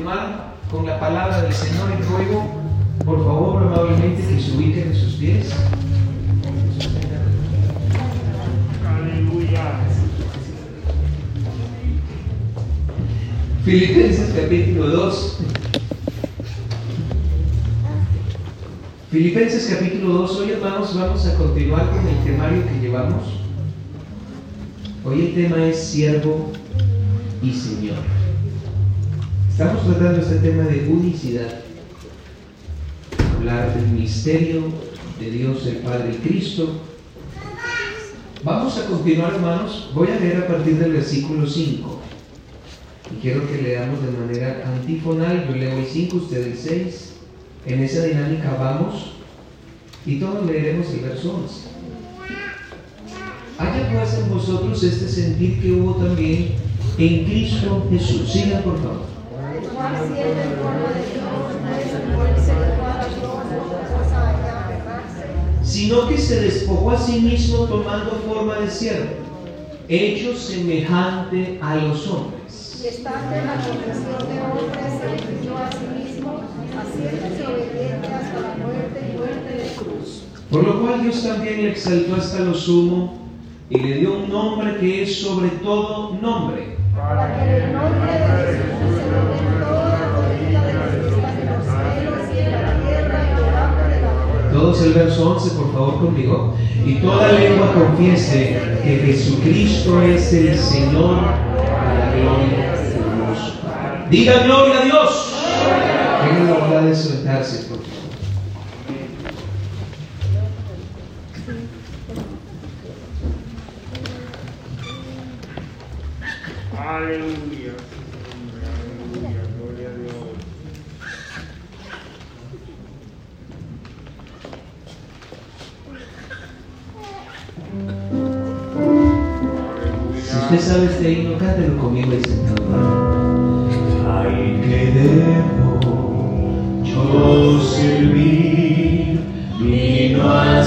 continuar con la palabra del Señor y ruego, por favor, amablemente que se ubiquen en sus pies. Aleluya. Filipenses capítulo 2. Filipenses capítulo 2. Hoy hermanos vamos a continuar con el temario que llevamos. Hoy el tema es siervo y Señor. Estamos tratando este tema de unicidad. Hablar del misterio de Dios el Padre y Cristo. Vamos a continuar hermanos. Voy a leer a partir del versículo 5. Y quiero que leamos de manera antifonal. Yo leo el 5, usted el 6. En esa dinámica vamos y todos leeremos el verso 11. Haya pues en vosotros este sentir que hubo también en Cristo Jesús. Siga por favor. Sino que se despojó a sí mismo tomando forma de siervo, hecho semejante a los hombres. y estando en la condición de hombre, se humilló a sí mismo, haciéndose obediente hasta la muerte y muerte de cruz. Por lo cual Dios también le exaltó hasta lo sumo y le dio un nombre que es sobre todo nombre Para que en el nombre de Jesús se doble toda rodilla de los que están los cielos y en la tierra y debajo de la tierra. Todos el verso 11, por favor, conmigo. Y toda lengua confiese que Jesucristo es el Señor a la gloria de Dios. Diga gloria a Dios. Tengan la bondad de sentarse, por favor. Aleluya. Aleluya. Gloria a Dios. Si usted sabe este himno, cántelo conmigo y sentado. Ay, que debo yo servir, vino a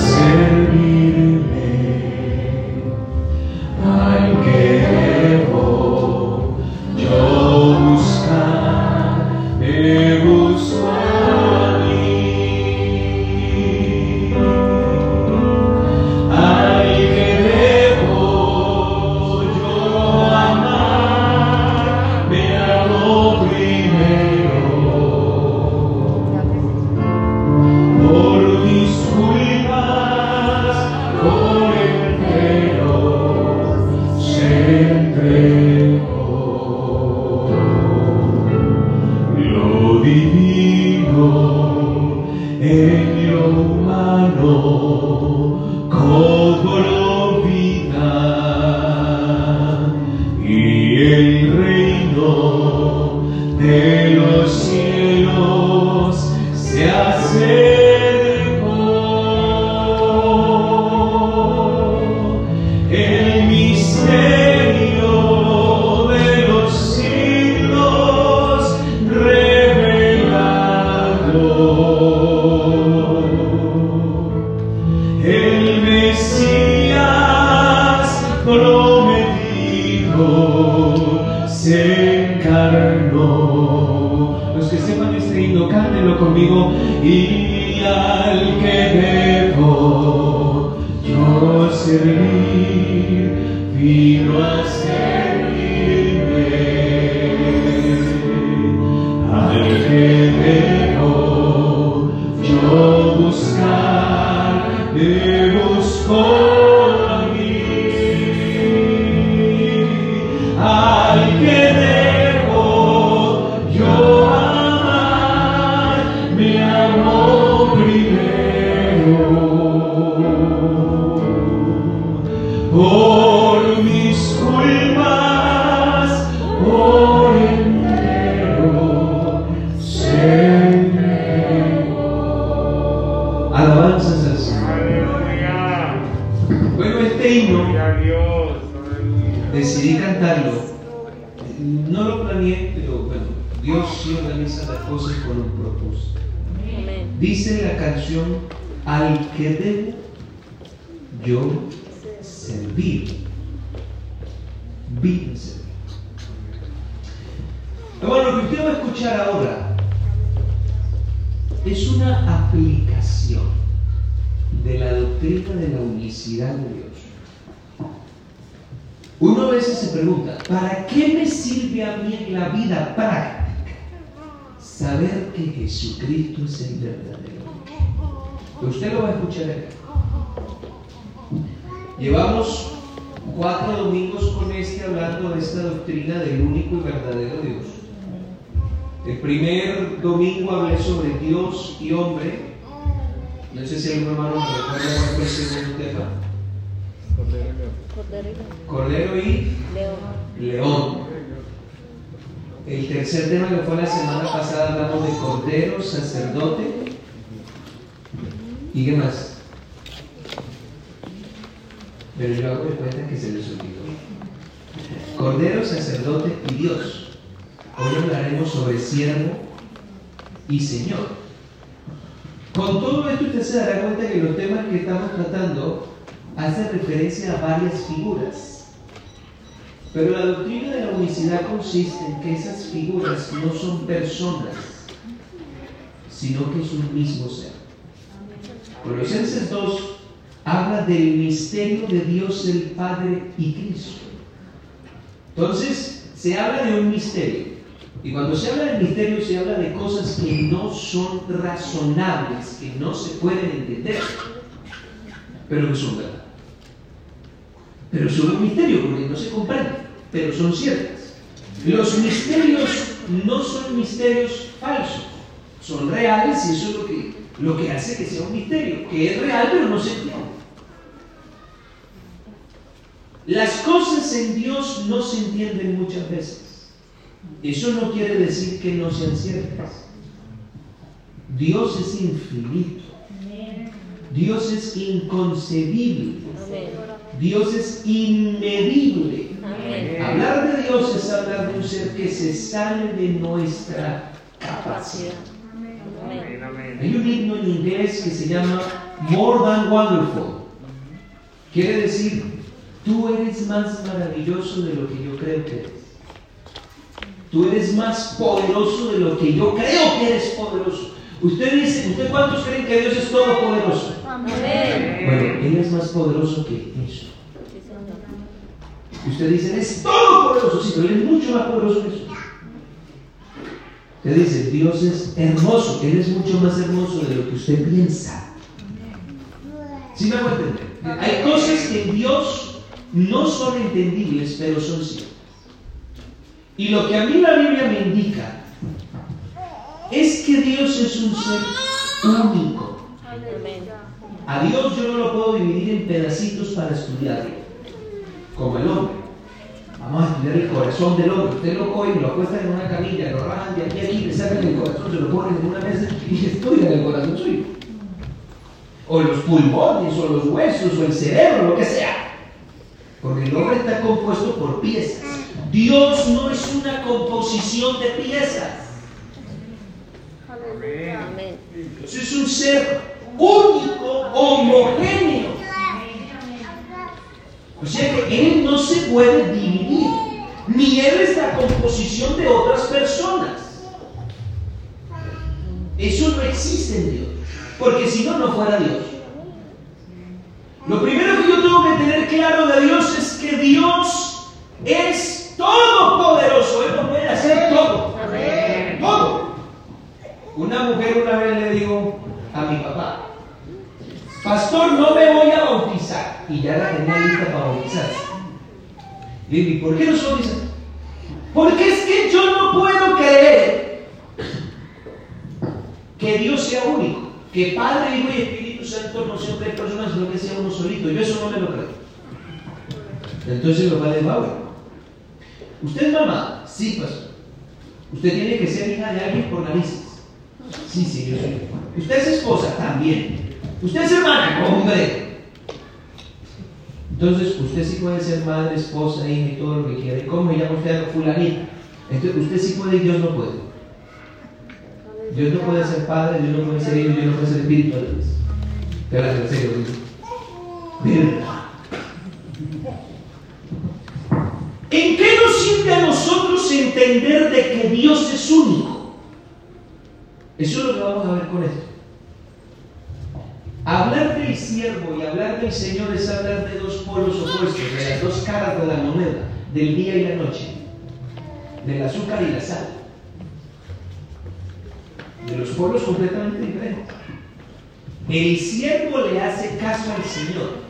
Dios sí organiza las cosas con un propósito. Dice la canción, al que debo yo servir. Vine a servir. Bueno, lo que usted va a escuchar ahora es una aplicación de la doctrina de la unicidad de Dios. Uno a veces se pregunta, ¿para qué me sirve a mí en la vida práctica saber que Jesucristo es el verdadero? Usted lo va a escuchar acá. Llevamos cuatro domingos con este hablando de esta doctrina del único y verdadero Dios. El primer domingo hablé sobre Dios y hombre. No sé si algún hermano me recuerda cuál fue el segundo tema. Cordero y león. El tercer tema que fue la semana pasada hablamos de cordero, sacerdote. ¿Y qué más? Pero yo hago de cuenta que se les olvidó. Cordero, sacerdote y Dios. Hoy hablaremos sobre siervo y Señor. Con todo esto usted se dará cuenta que los temas que estamos tratando hacen referencia a varias figuras. Pero la doctrina de la unicidad consiste en que esas figuras no son personas, sino que es un mismo ser. Colosenses 2 habla del misterio de Dios el Padre y Cristo. Entonces, se habla de un misterio. Y cuando se habla del misterio, se habla de cosas que no son razonables, que no se pueden entender, pero que son verdad. Pero son un misterio porque no se comprenden, pero son ciertas. Los misterios no son misterios falsos, son reales y eso es lo que, lo que hace que sea un misterio, que es real pero no se entiende. Las cosas en Dios no se entienden muchas veces. Eso no quiere decir que no sean ciertas. Dios es infinito. Dios es inconcebible. Dios es inmedible. Hablar de Dios es hablar de un ser que se sale de nuestra capacidad. Hay un himno en inglés que se llama More Than Wonderful. Quiere decir, tú eres más maravilloso de lo que yo creo que eres. Tú eres más poderoso de lo que yo creo que eres poderoso. Usted dice, ¿usted cuántos creen que Dios es todopoderoso? Amén. Bueno, Él es más poderoso que eso. Usted dice, Él es todopoderoso, sí, pero Él es mucho más poderoso que eso. Usted dice, Dios es hermoso, Él es mucho más hermoso de lo que usted piensa. ¿Sí me hago entender? Hay cosas que en Dios no son entendibles, pero son ciertas. Y lo que a mí la Biblia me indica es que Dios es un ser único. A Dios yo no lo puedo dividir en pedacitos para estudiarlo, como el hombre. Vamos a estudiar el corazón del hombre. Usted lo coge y lo acuesta en una camilla, lo rajan de aquí a aquí, le sacan el corazón, se lo ponen en una mesa y estudian el corazón suyo. O los pulmones, o los huesos, o el cerebro, lo que sea. Porque el hombre está compuesto por piezas. Dios no es una composición de piezas. Dios es un ser único, homogéneo. O sea que Él no se puede dividir, ni Él es la composición de otras personas. Eso no existe en Dios, porque si no, no fuera Dios. Lo primero que yo tengo que tener claro de Dios es que Dios es todopoderoso, Él lo puede hacer todo. Todo. Una mujer una vez le dijo a mi papá, Pastor, no me voy a bautizar. Y ya la tenía lista para bautizarse. Dije, ¿por qué no se bautiza? Porque es que yo no puedo creer que Dios sea único, que Padre, Hijo y Espíritu Santo no sean tres personas, sino que sea uno solito. Yo eso no me lo creo. Entonces lo vale Bauer. ¿Usted es mamá? Sí, pastor. ¿Usted tiene que ser hija de alguien por narices? Sí, sí, yo soy. ¿Usted es esposa? También. ¿Usted es hermana? Hombre. Entonces, usted sí puede ser madre, esposa, hija y todo lo que quiera. ¿Y cómo llama usted a fulanita? Entonces, usted sí puede y Dios no puede. Dios no puede ser padre, Dios no puede ser hijo, Dios no puede ser espíritu a la. Te hablas en serio, ¿verdad? ¿En qué nos sirve a nosotros entender de que Dios es único. Eso es lo que vamos a ver con esto. Hablar del siervo y hablar del Señor es hablar de dos polos opuestos, de las dos caras de la moneda, del día y la noche, del azúcar y la sal, de los polos completamente diferentes. El siervo le hace caso al Señor.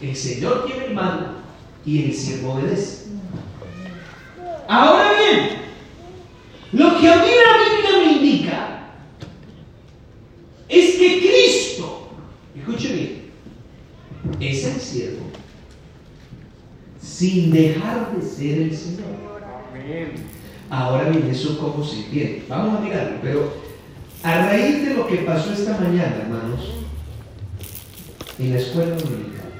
El Señor tiene el mando y el siervo obedece. Ahora bien, lo que a mí la Biblia me indica es que Cristo, escuche bien, es el siervo sin dejar de ser el Señor. Ahora bien, eso cómo se entiende. Vamos a mirarlo, pero a raíz de lo que pasó esta mañana, hermanos, en la escuela dominical,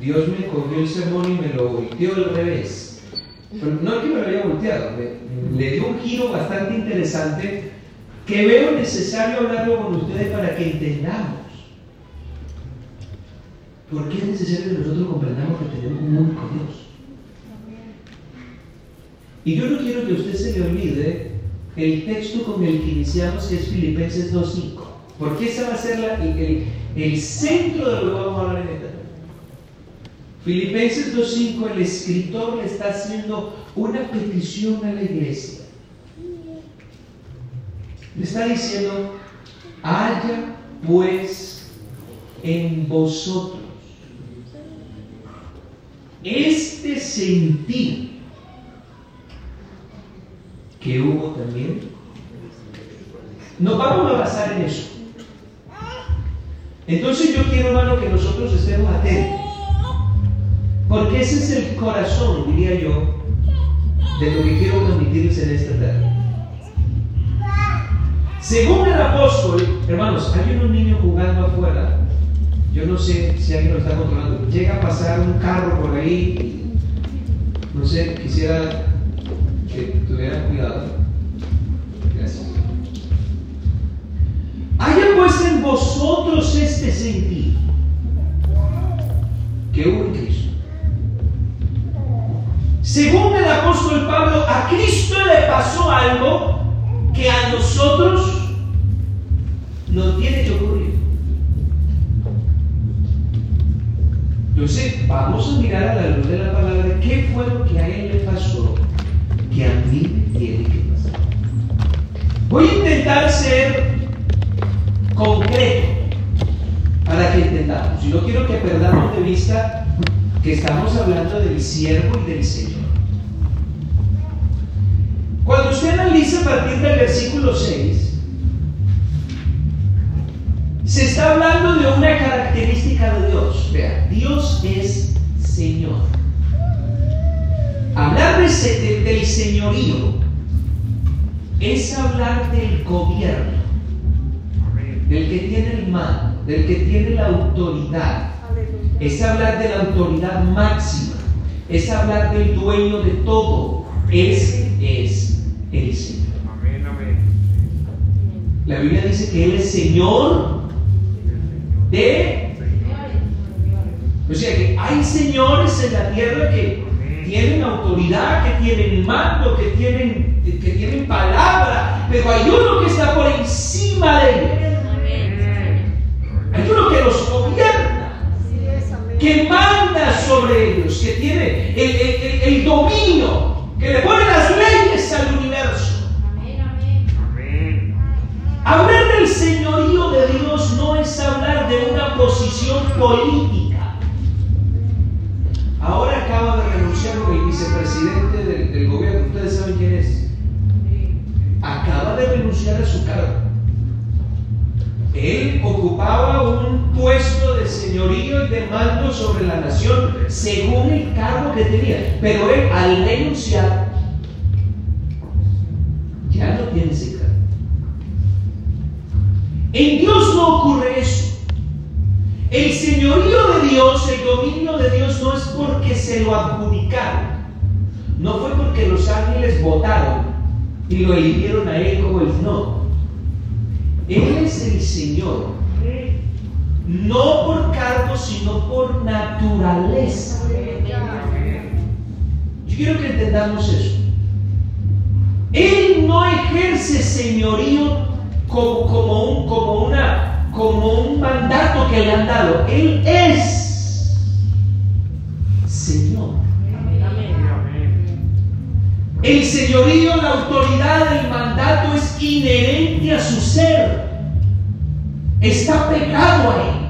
Dios me cogió el sermón y me lo volteó al revés. Pero no es que me lo haya volteado, me- le dio un giro bastante interesante que veo necesario hablarlo con ustedes para que entendamos. ¿Por qué es necesario que nosotros comprendamos que tenemos un único Dios? Y yo no quiero que a usted se le olvide el texto con el que iniciamos, que es Filipenses 2.5. Porque esa va a ser el- el centro de lo que vamos a hablar en esta tarde. Filipenses 2.5, el escritor le está haciendo una petición a la iglesia. Le está diciendo, haya pues en vosotros este sentir que hubo también. Nos vamos a basar en eso. Entonces yo quiero, hermano, que nosotros estemos atentos. Porque ese es el corazón, diría yo, de lo que quiero transmitirles en esta tarde. Según el apóstol, hermanos, hay unos niños jugando afuera. Yo no sé si alguien lo está controlando. Llega a pasar un carro por ahí. No sé, quisiera que tuvieran cuidado. Gracias. Haya pues en vosotros este sentir que hubo en Cristo. Según el apóstol Pablo, a Cristo le pasó algo que a nosotros nos tiene que ocurrir. Entonces, vamos a mirar a la luz de la palabra qué fue lo que a él le pasó que a mí me tiene que pasar. Voy a intentar ser concreto para que entendamos. Y no quiero que perdamos de vista que estamos hablando del siervo y del Señor. Cuando usted analiza a partir del versículo 6, se está hablando de una característica de Dios. Vea, Dios es Señor. Hablar de se- de- del señorío es hablar del gobierno, del que tiene el mando, del que tiene la autoridad. Es hablar de la autoridad máxima, es hablar del dueño de todo. Es el Señor. Amén, amén. La Biblia dice que Él es Señor de... O sea que hay señores en la tierra que tienen autoridad, que tienen mando, que tienen, que tienen palabra, pero hay uno que está por encima de ellos. Hay uno que los gobierna, que manda sobre ellos, que tiene el, el- el- el dominio, que le pone las leyes al Hablar del señorío de Dios no es hablar de una posición política. Ahora acaba de renunciar el vicepresidente del, del gobierno. Ustedes saben quién es. Acaba de renunciar a su cargo. Él ocupaba un puesto de señorío y de mando sobre la nación según el cargo que tenía. Pero él al renunciar se lo adjudicaron. No fue porque los ángeles votaron y lo eligieron a él como el no. Él es el Señor. No por cargo, sino por naturaleza. Amén. quiero que entendamos eso. Él no ejerce señorío como, como, un, como, una, como un mandato que le han dado. Él es El señorío, la autoridad, el mandato es inherente a su ser. Está pegado a él.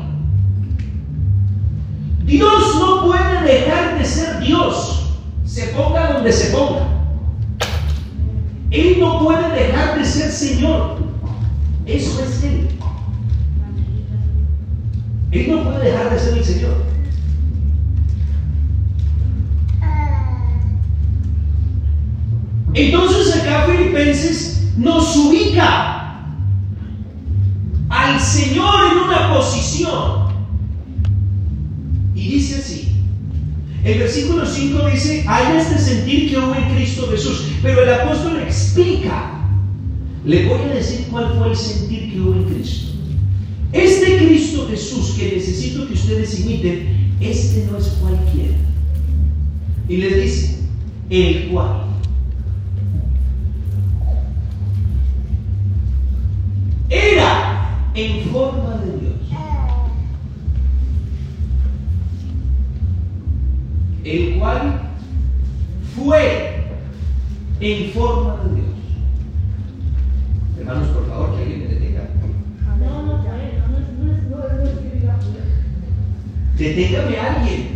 Dios no puede dejar de ser Dios, se ponga donde se ponga. Él no puede dejar de ser Señor. Eso es Él. Él no puede dejar de ser el Señor. Entonces acá Filipenses nos ubica al Señor en una posición. Y dice así. El versículo 5 dice, hay este sentir que hubo en Cristo Jesús. Pero el apóstol explica. Le voy a decir cuál fue el sentir que hubo en Cristo. Este Cristo Jesús que necesito que ustedes imiten, este no es cualquiera. Y le dice, el cual. En forma de Dios. El cual fue en forma de Dios. Hermanos, por favor, que alguien me detenga. Deténgame a alguien.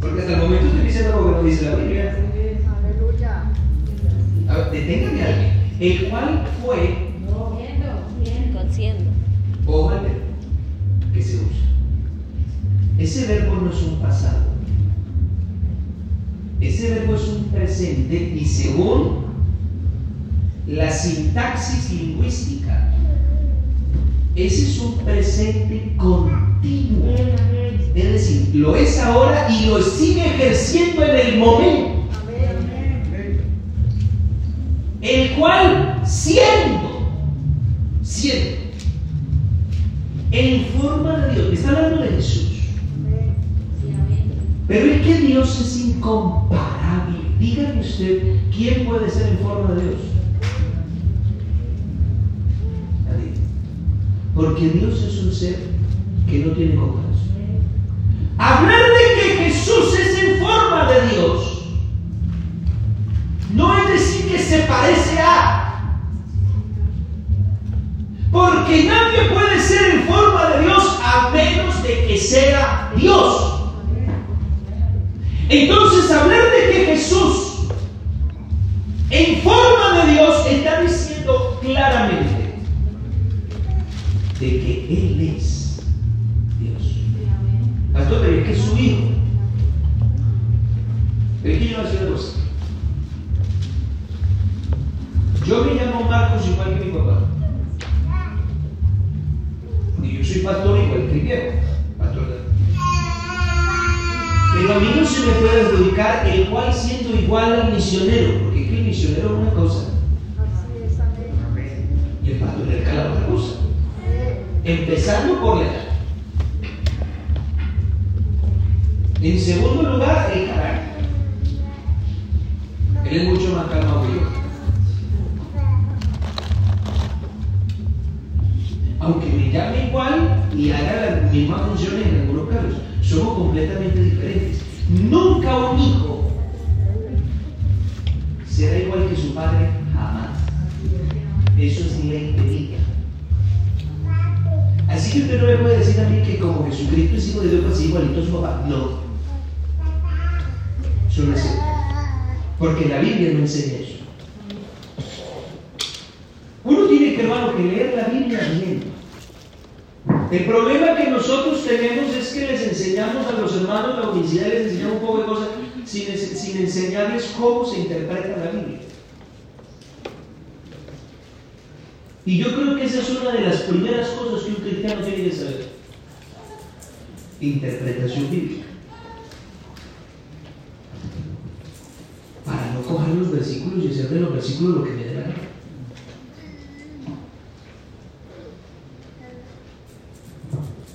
Porque hasta el momento estoy diciendo algo que no dice la Biblia. Aleluya. Deténgame a alguien. El cual fue. Verbo que se usa. Ese verbo no es un pasado. Ese verbo es un presente y según la sintaxis lingüística, ese es un presente continuo. Es decir, lo es ahora y lo sigue ejerciendo en el momento. El cual siendo, siendo, en forma de Dios, está hablando de Jesús, pero es que Dios es incomparable. Dígame usted, ¿quién puede ser en forma de Dios? Nadie. Porque Dios es un ser que no tiene comparación. Hablar de que Jesús es en forma de Dios no es decir que se parece a. Porque nadie puede ser en forma de Dios a menos de que sea Dios. Entonces, hablar de que Jesús en forma de Dios está diciendo claramente de que Él es Dios. Pastor, pero es que es su hijo. Es que yo no sé cosa. Yo me llamo Marcos igual que mi papá. Y yo soy pastor igual que viejo. Pastor. Pero a mí no se me puede adjudicar el cual siendo igual al misionero, porque es que el misionero es una cosa y el patriarca la otra cosa. Empezando por la edad. En segundo lugar, el carácter. Él es mucho más calmado que yo. Aunque me llame igual y haga las mismas funciones en algunos casos, somos completamente diferentes. Nunca un hijo será igual que su padre, jamás. Eso es ley de vida. Así que usted no me puede decir a mí que como Jesucristo es hijo de Dios, pues es igualito a su papá. No. Eso no es cierto. Porque la Biblia no enseña eso. Uno tiene que, hermano, que leer la Biblia bien. El problema que nosotros tenemos es que les enseñamos a los hermanos la universidad, les enseñamos un poco de cosas sin, sin enseñarles cómo se interpreta la Biblia. Y yo creo que esa es una de las primeras cosas que un cristiano tiene que saber. Interpretación bíblica. Para no coger los versículos y hacer de los versículos lo que me dé la gana.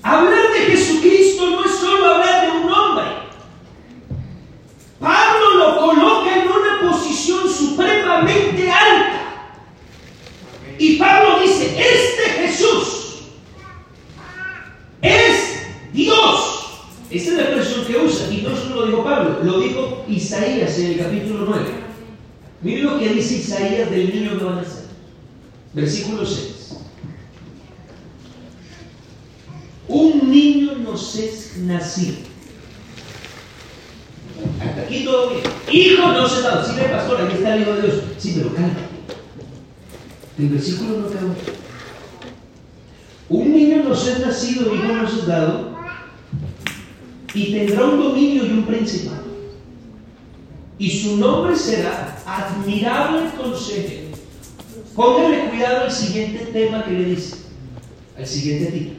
Hablar de Jesucristo no es solo hablar de un hombre. Pablo lo capítulo 9. Miren lo que dice Isaías del niño que van a nacer. Versículo 6. Un niño nos es nacido. Hasta aquí todo bien. Hijo nos es dado. Sí, ve, pastor, aquí está el Hijo de Dios. Sí, pero calma. El versículo no acaba. Un niño nos es nacido, hijo nos es dado, y tendrá un dominio y un principado. Y su nombre será admirable consejero. Póngale cuidado al siguiente tema que le dice, al siguiente título.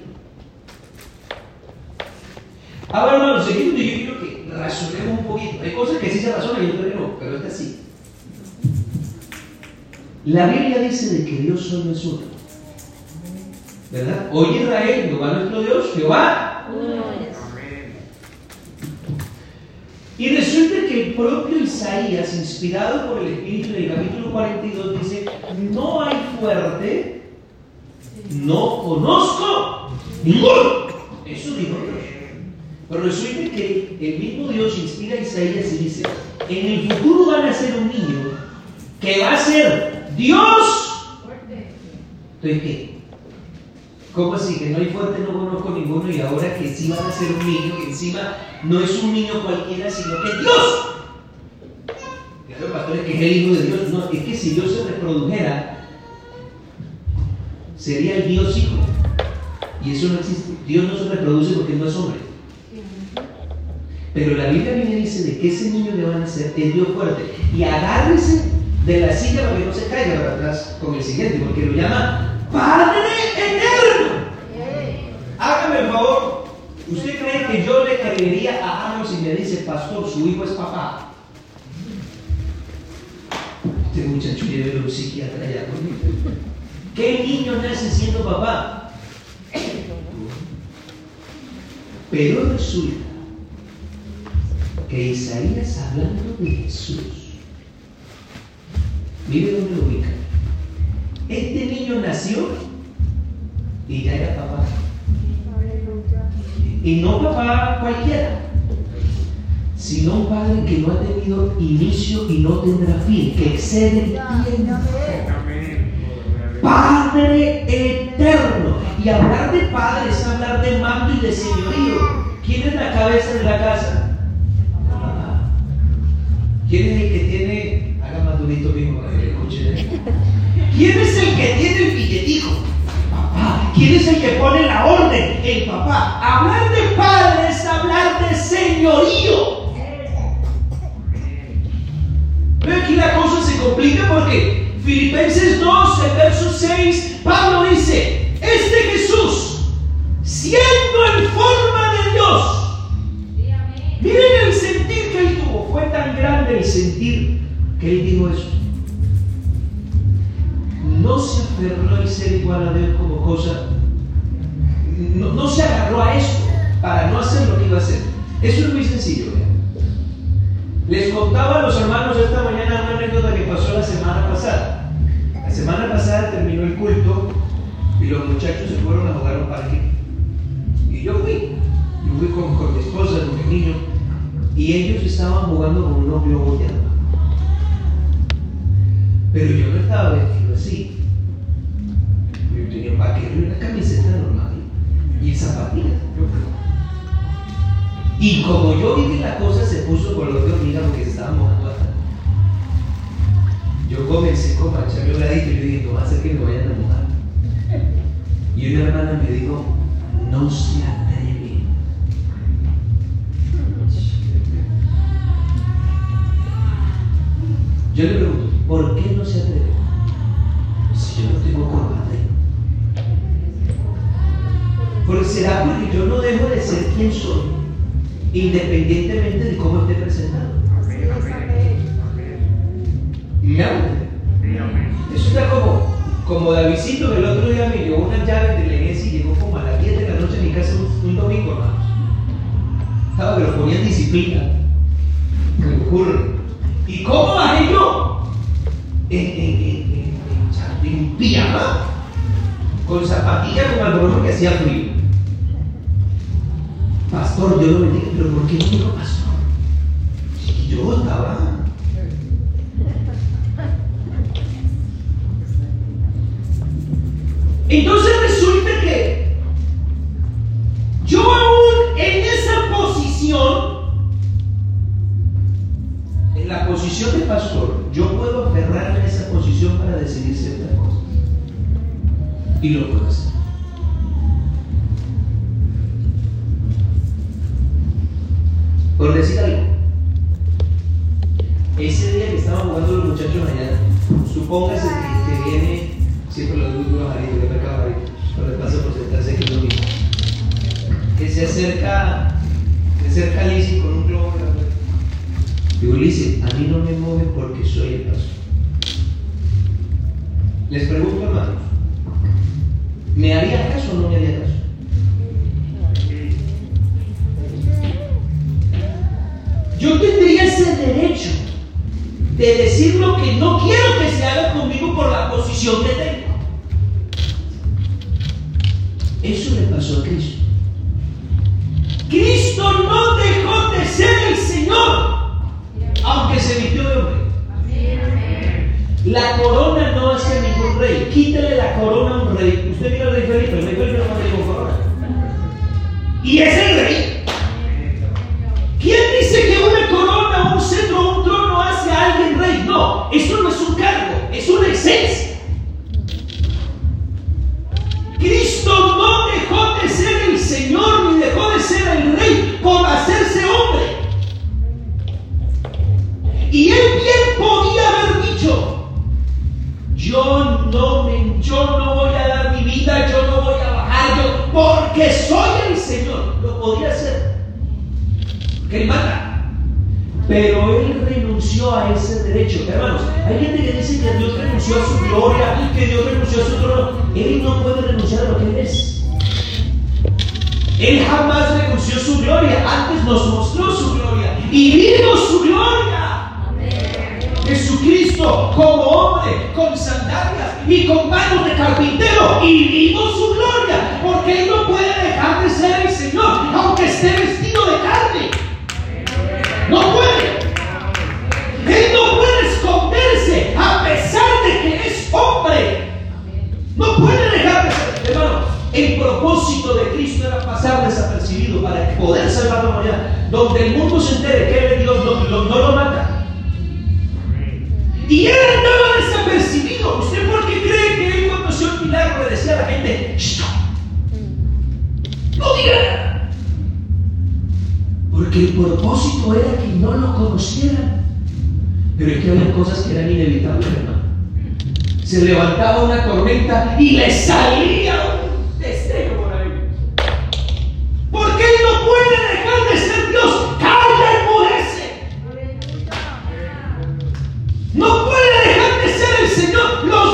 Ahora, hermanos, seguimos, yo quiero que razonemos un poquito. Hay cosas que sí se razonan y otras que no, pero esta sí. La Biblia dice de que Dios solo es uno. ¿Verdad? Oye Israel, Jehová nuestro Dios, Jehová. Y resulta que el propio Isaías, inspirado por el Espíritu en el capítulo 42, dice, no hay fuerte, no conozco ninguno. Eso dijo Dios. Pero resulta que el mismo Dios inspira a Isaías y dice, en el futuro va a nacer un niño que va a ser Dios. Entonces, ¿qué? ¿Cómo así? Que no hay fuerte, no conozco ninguno y ahora que sí van a ser un niño, que encima no es un niño cualquiera, sino que es Dios. Claro, pastor, es que es el Hijo de Dios. No, es que si Dios se reprodujera, sería el Dios Hijo. Y eso no existe. Dios no se reproduce porque no es hombre. Pero la Biblia viene y dice de que ese niño que va a nacer es Dios fuerte. Y agárrese de la silla para que no se caiga para atrás con el siguiente, porque lo llama Padre Eterno. Hágame el favor. ¿Usted cree que yo le creería a Amos si me dice, pastor, su hijo es papá? Este muchacho lleve un psiquiatra allá conmigo. ¿Qué niño nace siendo papá? Pero resulta que Isaías hablando de Jesús, mire dónde lo ubica. Este niño nació y ya era papá. Y no papá cualquiera, sino un padre que no ha tenido inicio y no tendrá fin, que excede el tiempo. Padre eterno. Y hablar de padre es hablar de mando y de señorío. ¿Quién es la cabeza de la casa? ¿Quién es el que tiene, haga más durito mismo ¿Quién es el que tiene el billetico? Papá. ¿Quién es el que pone la orden? El papá. Hablar de padre es hablar de señorío. Pero aquí la cosa se complica porque Filipenses 2, el verso 6, Pablo dice, este Jesús, siendo en forma de Dios, miren el sentir que él tuvo, fue tan grande el sentir que él dijo eso. No se aferró al ser igual a Dios como cosa, no, no se agarró a eso para no hacer lo que iba a hacer. Eso es muy sencillo. Les contaba a los hermanos esta mañana una anécdota Yo tendría ese derecho de decir lo que no quiero que se haga conmigo por la posición que tengo.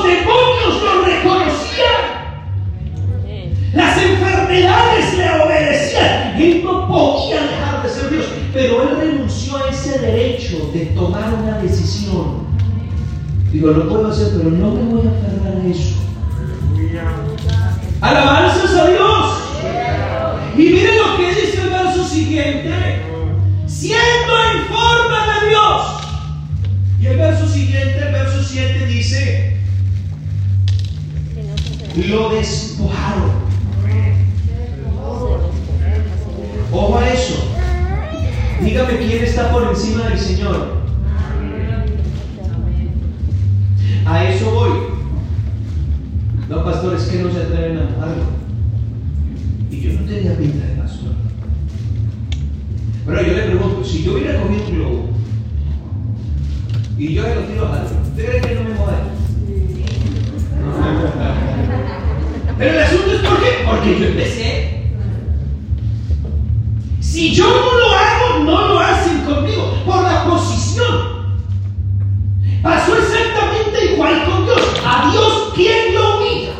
Demonios lo reconocían. Las enfermedades le obedecían. Él no podía dejar de ser Dios. Pero él renunció a ese derecho de tomar una decisión. Digo, lo puedo hacer, pero no me voy a aferrar a eso. Alabanzas a Dios. Y miren lo que dice el verso siguiente. Siendo en forma de Dios. Y el verso siguiente, el verso 7 dice, lo despojaron. Ojo a eso. Dígame quién está por encima del Señor. A eso voy. No, pastor, es que no se atreven a mojarlo. Y yo no tenía pinta de pastor. Pero yo le pregunto, si yo hubiera comido un globo y yo le lo tiro a alguien, ¿usted cree que no me moja? Pero el asunto es por qué? Porque yo empecé. Si yo no lo hago, no lo hacen conmigo, por la posición. Pasó exactamente igual con Dios. A Dios, ¿quién lo humilla?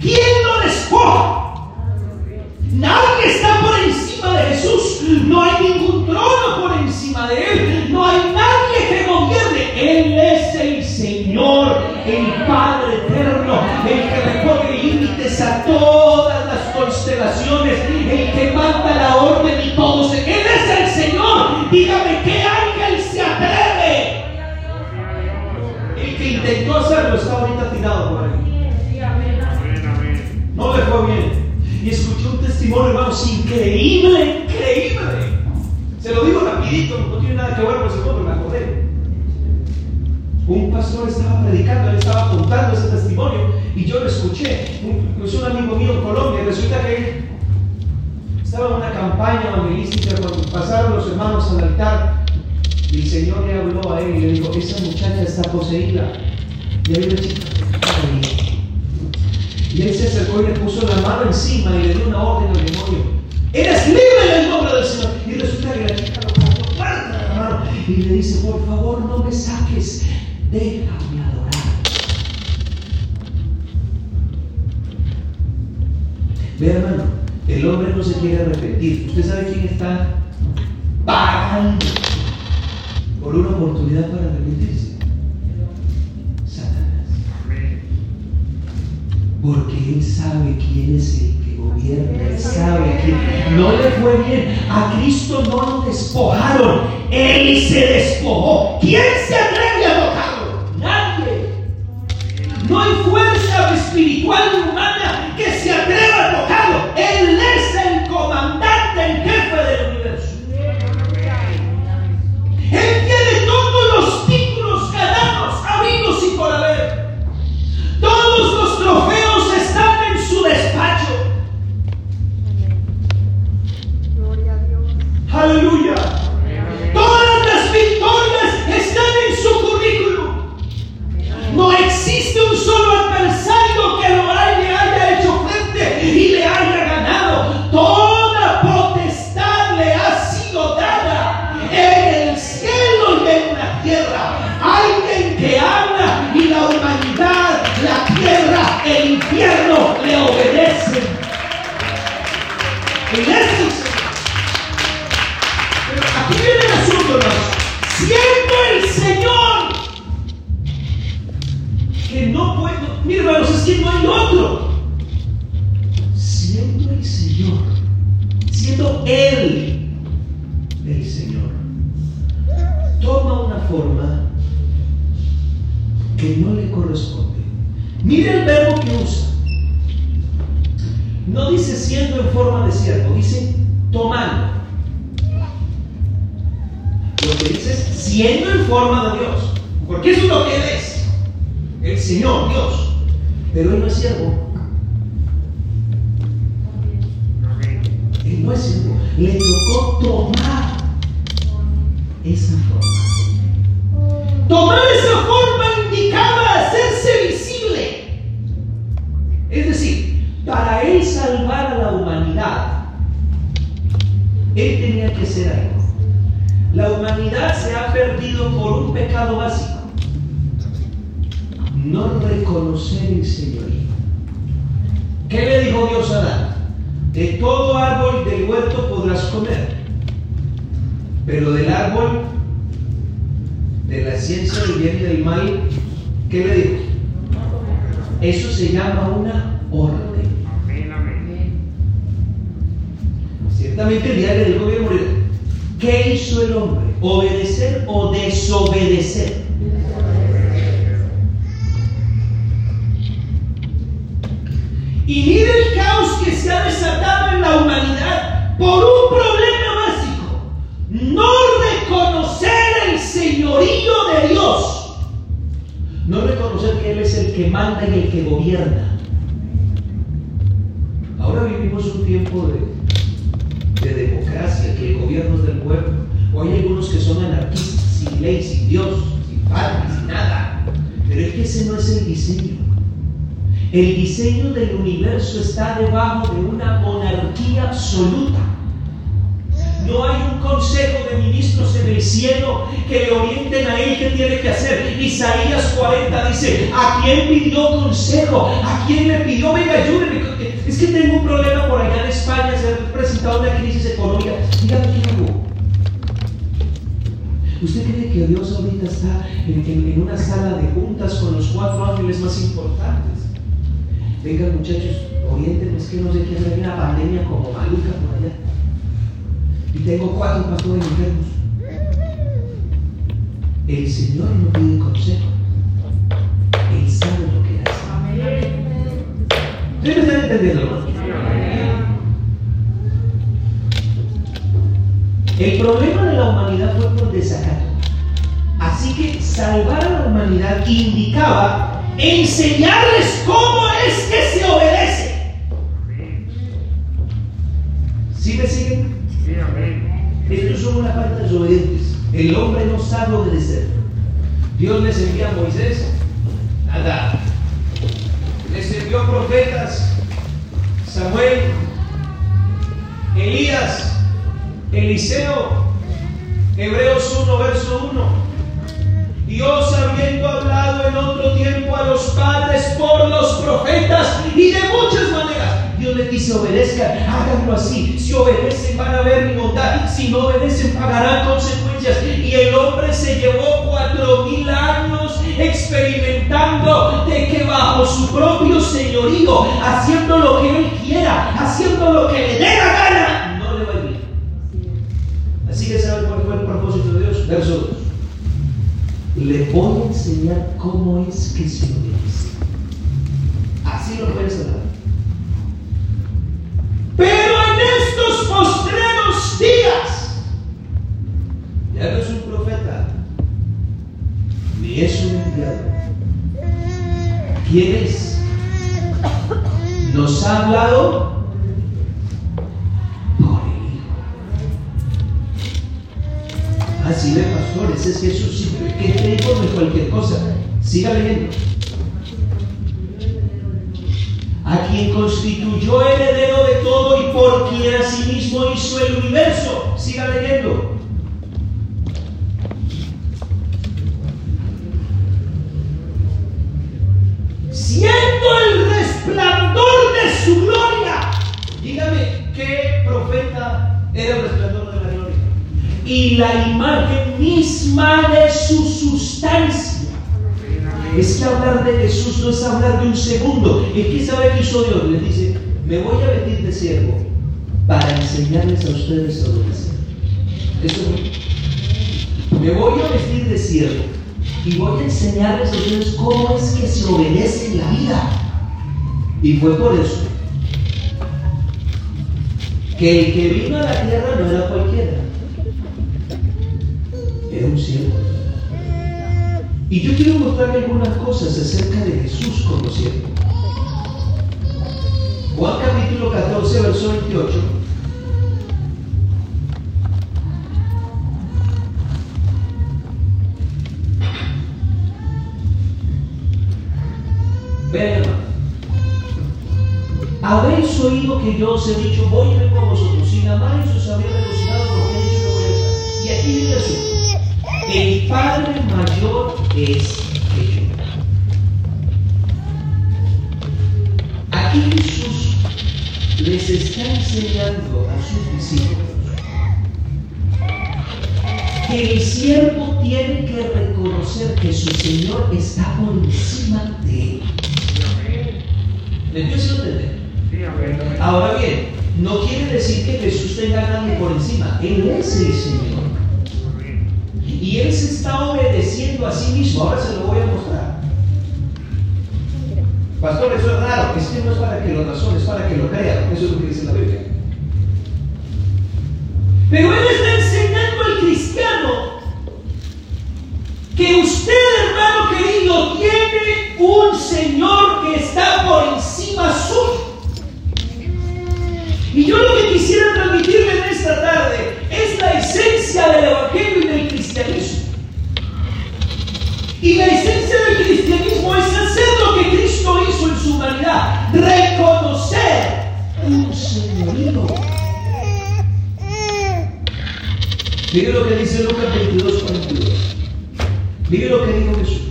¿Quién lo despoja? Nadie está por encima de Jesús. No hay ningún trono por encima de Él. No hay nadie que gobierne. Él es el Señor, el Padre el que repone límites a todas las constelaciones, el que manda la orden y todo se... Él es el Señor. Dígame qué ángel se atreve. El que intentó hacerlo está ahorita tirado por ahí. No le fue bien. Y escuché un testimonio, hermanos, increíble, increíble. Se lo digo rapidito, no tiene nada que ver con ese me acordé. Un pastor estaba predicando, él estaba contando ese testimonio y yo lo escuché. Es un amigo mío en Colombia resulta que él estaba en una campaña evangelística cuando pasaron los hermanos al altar y el Señor le habló a él y le dijo, esa muchacha está poseída. Y ahí la chica. Y él se acercó y le puso la mano encima y le dio una orden al demonio. Eres libre en el nombre del Señor. Y resulta que la chica lo cogió fuerte la mano y le dice, por favor no me saques, déjame adorar. Ve hermano, el hombre no se quiere arrepentir. ¿Usted sabe quién está pagando por una oportunidad para arrepentirse? Satanás. Porque Él sabe quién es el que gobierna, Él sabe quién. No le fue bien. A Cristo no lo despojaron, Él se despojó. ¿Quién se atreve pecado básico. No reconocer el señorío. ¿Qué le dijo Dios a Adán? De todo árbol del huerto podrás comer, pero del árbol de la ciencia del bien y del mal, ¿qué le dijo? Eso se llama una orden. Ciertamente el día que dijo morir. ¿Qué hizo el hombre? ¿Obedecer o desobedecer? Y mire el caos que se ha desatado en la humanidad por un problema básico. No reconocer el señorío de Dios. No reconocer que Él es el que manda y el que gobierna. Ahora vivimos un tiempo de, de democracia, que el gobierno es del pueblo. O hay algunos que son anarquistas, sin ley, sin Dios, sin padre, sin nada. Pero es que ese no es el diseño. El diseño del universo está debajo de una monarquía absoluta. No hay un consejo de ministros en el cielo que le orienten a él qué tiene que hacer. Isaías 40 dice, ¿a quién pidió consejo? ¿A quién le pidió? Venga, ayúdeme. Es que tengo un problema por allá en España, se ha presentado una crisis económica. Dígame qué hago. ¿Usted cree que Dios ahorita está en, en- en una sala de juntas con los cuatro ángeles más importantes? Venga muchachos, oriéntenme, es que no sé qué hacer, hay una pandemia como maluca por allá. Y tengo cuatro pastores enfermos. El Señor no pide consejo. Él sabe lo que hace. ¿Ustedes me están entendiendo, hermano? El problema de la humanidad fue por desacato. Así que salvar a la humanidad indicaba enseñarles cómo es que se obedece. ¿Sí me siguen? Sí, amén. Estos son una parte desobedientes. El hombre no sabe obedecer. Dios les envía a Moisés. Nada. Les envió profetas. Samuel. Elías. Eliseo. Hebreos 1, verso 1. Dios habiendo hablado en otro tiempo a los padres por los profetas y de muchas maneras. Dios les dice obedezcan, háganlo así. Si obedecen van a ver mi bondad. Si no obedecen pagarán consecuencias. Y el hombre se llevó cuatro mil años experimentando de que bajo su propio señorío, haciendo lo que él quiera, haciendo lo que le dé la gana, Que ¿saben cuál fue el propósito de Dios? Verso 2. Le voy a enseñar cómo es que se obedece. Así lo puedes hablar. Pero en estos postreros días, ya no es un profeta, ni es un enviado. ¿Quién es? Nos ha hablado Así de pastores, es Jesús. Que no es cualquier cosa. Siga leyendo. A quien constituyó heredero de todo y por quien asimismo hizo el universo. Siga leyendo. Siendo el resplandor de su gloria. Dígame, ¿qué profeta era el resplandor de? Y la imagen misma de su sustancia. Es que hablar de Jesús no es hablar de un segundo. ¿Y qué sabe que hizo Dios? Les dice, me voy a vestir de siervo para enseñarles a ustedes a obedecer. Eso es. Me voy a vestir de siervo y voy a enseñarles a ustedes cómo es que se obedece en la vida. Y fue por eso que el que vino a la tierra no era cualquiera, era un siervo. Y yo quiero mostrarle algunas cosas acerca de Jesús como siervo. Juan capítulo 14, verso 28. Vean. Habéis oído que yo os he dicho, voy y vengo a vosotros. Sin amar y os habría el Padre mayor es que yo. Aquí Jesús les está enseñando a sus discípulos que el siervo tiene que reconocer que su Señor está por encima de él. ¿Me empiezo a entender? Ahora bien, no quiere decir que Jesús tenga nadie por encima. Él es el Señor. Obedeciendo a sí mismo. Ahora se lo voy a mostrar. Pastor, eso es raro. Es que no es para que lo razones, es para que lo crean. Eso es lo que dice la Biblia. Pero Él está enseñando al cristiano que usted, hermano querido, tiene un Señor que está por encima suyo. Y yo lo que quisiera transmitirle en esta tarde es la esencia del Evangelio y del cristianismo. Y la esencia del cristianismo es hacer lo que Cristo hizo en su humanidad, reconocer un señorío. Mire lo que dice Lucas 22, 42. Mire lo que dijo Jesús.